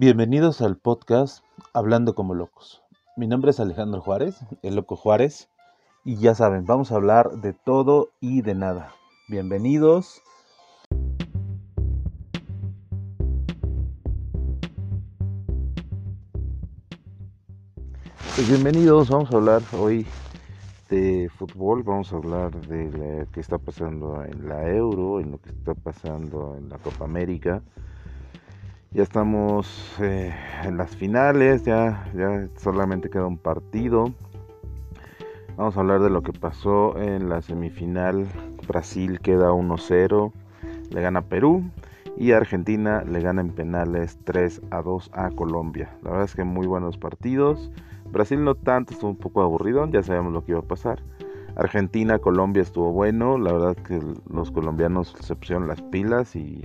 Bienvenidos al podcast Hablando como locos. Mi nombre es Alejandro Juárez, el loco Juárez, y ya saben, vamos a hablar de todo y de nada. Bienvenidos. Pues bienvenidos, vamos a hablar hoy de fútbol, vamos a hablar de lo que está pasando en la Euro, en lo que está pasando en la Copa América. Ya estamos eh, en las finales, ya, ya solamente queda un partido. Vamos a hablar de lo que pasó en la semifinal. Brasil queda 1-0, le gana Perú y Argentina le gana en penales 3 a 2 a Colombia. La verdad es que muy buenos partidos. Brasil no tanto, estuvo un poco aburrido, ya sabemos lo que iba a pasar. Argentina, Colombia estuvo bueno, la verdad que los colombianos se pusieron las pilas y,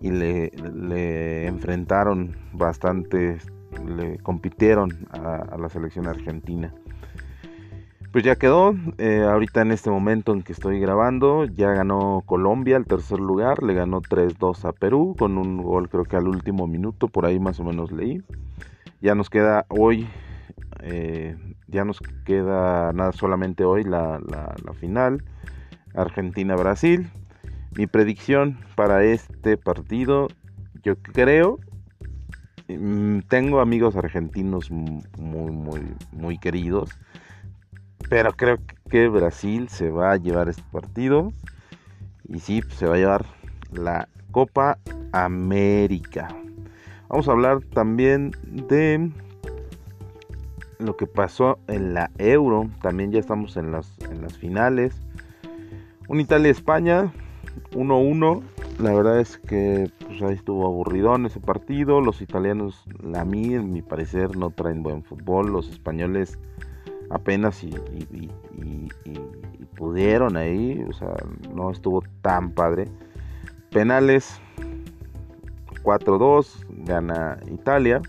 le, enfrentaron bastante, le compitieron a, la selección argentina. Pues ya quedó, eh, ahorita en este momento en que estoy grabando, ya ganó Colombia el tercer lugar, le ganó 3-2 a Perú con un gol creo que al último minuto, por ahí más o menos leí. Ya nos queda hoy eh, ya nos queda nada solamente hoy la, final. Argentina-Brasil. Mi predicción para este partido, yo creo, mm, tengo amigos argentinos muy, muy, muy queridos, pero creo que Brasil se va a llevar este partido y sí, se va a llevar la Copa América. Vamos a hablar también de lo que pasó en la Euro, también ya estamos en las, en las finales. Un Italia-España, 1-1. La verdad es que pues, ahí estuvo aburridón ese partido. Los italianos, a mí, en mi parecer, no traen buen fútbol. Los españoles apenas y, pudieron ahí. O sea, no estuvo tan padre. Penales 4-2, gana Italia.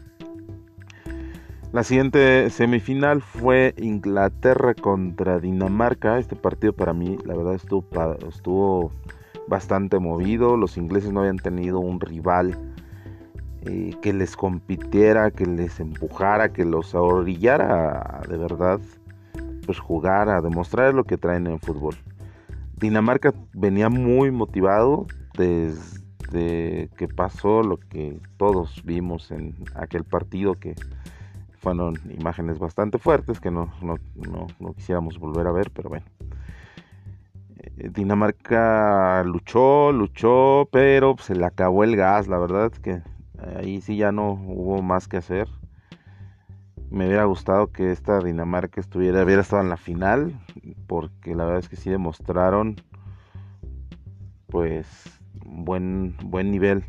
La siguiente semifinal fue Inglaterra contra Dinamarca. Este partido para mí, la verdad, estuvo, estuvo bastante movido. Los ingleses no habían tenido un rival eh, que les compitiera, que les empujara, que los orillara de verdad pues jugar, a demostrar lo que traen en fútbol. Dinamarca venía muy motivado desde que pasó lo que todos vimos en aquel partido que fueron imágenes bastante fuertes que no, quisiéramos volver a ver, pero bueno. Eh, Dinamarca luchó, luchó, pero se le acabó el gas, la verdad que ahí sí ya no hubo más que hacer. Me hubiera gustado que esta Dinamarca estuviera, hubiera estado en la final, porque la verdad es que sí demostraron pues buen, buen nivel.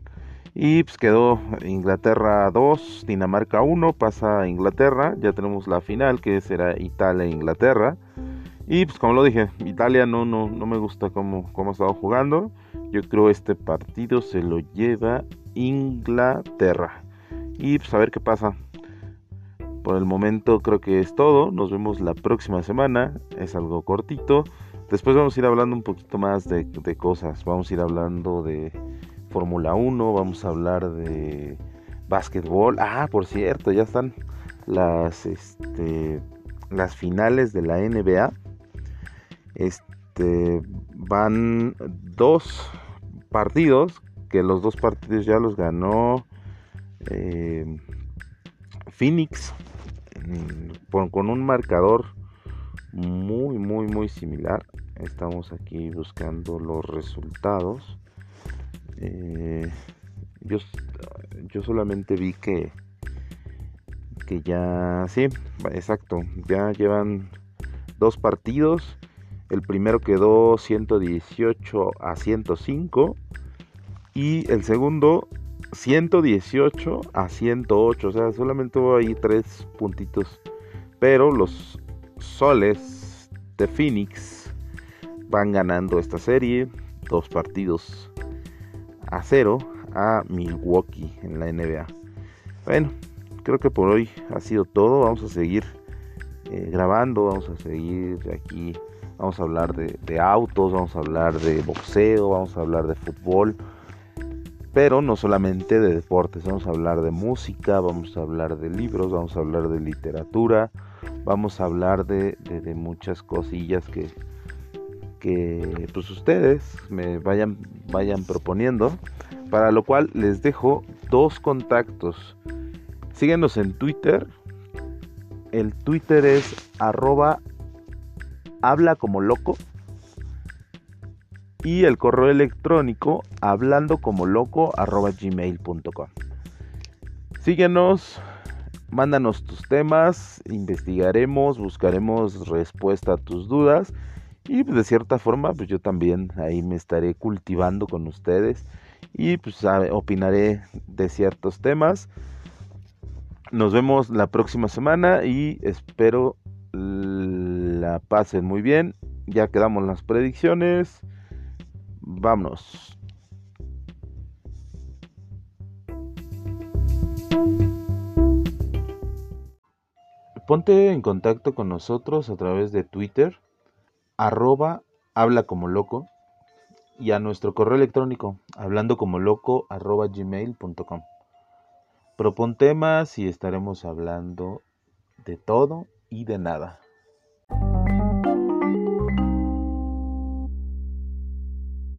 Y pues quedó Inglaterra 2, Dinamarca 1, pasa a Inglaterra, ya tenemos la final que será Italia e Inglaterra. Y pues como lo dije, Italia no, no, no me gusta cómo, cómo ha estado jugando. Yo creo este partido se lo lleva Inglaterra. Y pues a ver qué pasa. Por el momento creo que es todo. Nos vemos la próxima semana. Es algo cortito. Después vamos a ir hablando un poquito más de, cosas. Vamos a ir hablando de Fórmula 1, vamos a hablar de básquetbol. Ah, por cierto, ya están las este las finales de la NBA. Este van dos partidos que los dos partidos ya los ganó eh, Phoenix mm, con un marcador muy muy muy similar estamos aquí buscando los resultados eh, yo, yo solamente vi que, que ya, sí, exacto, ya llevan dos partidos. El primero quedó 118 a 105 y el segundo 118 a 108. O sea, solamente hubo ahí tres puntitos. Pero los soles de Phoenix van ganando esta serie. Dos partidos a 0 a Milwaukee en la NBA. Bueno, creo que por hoy ha sido todo. Vamos a seguir eh, grabando, vamos a seguir aquí. Vamos a hablar de, autos, vamos a hablar de boxeo, vamos a hablar de fútbol. pero no solamente de deportes, vamos a hablar de música, vamos a hablar de libros, vamos a hablar de literatura, vamos a hablar de, muchas cosillas que, que pues ustedes me vayan, vayan proponiendo, para lo cual les dejo dos contactos. Síguenos en Twitter, el Twitter es arroba habla como loco y el correo electrónico hablando como loco. Síguenos, mándanos tus temas, investigaremos, buscaremos respuesta a tus dudas y pues, de cierta forma pues yo también ahí me estaré cultivando con ustedes y pues opinaré de ciertos temas. Nos vemos la próxima semana y espero la pasen muy bien. Ya quedamos las predicciones. Vámonos. Ponte en contacto con nosotros a través de Twitter, arroba habla como loco, y a nuestro correo electrónico, hablando como loco, arroba gmail.com. Propon temas y estaremos hablando de todo y de nada.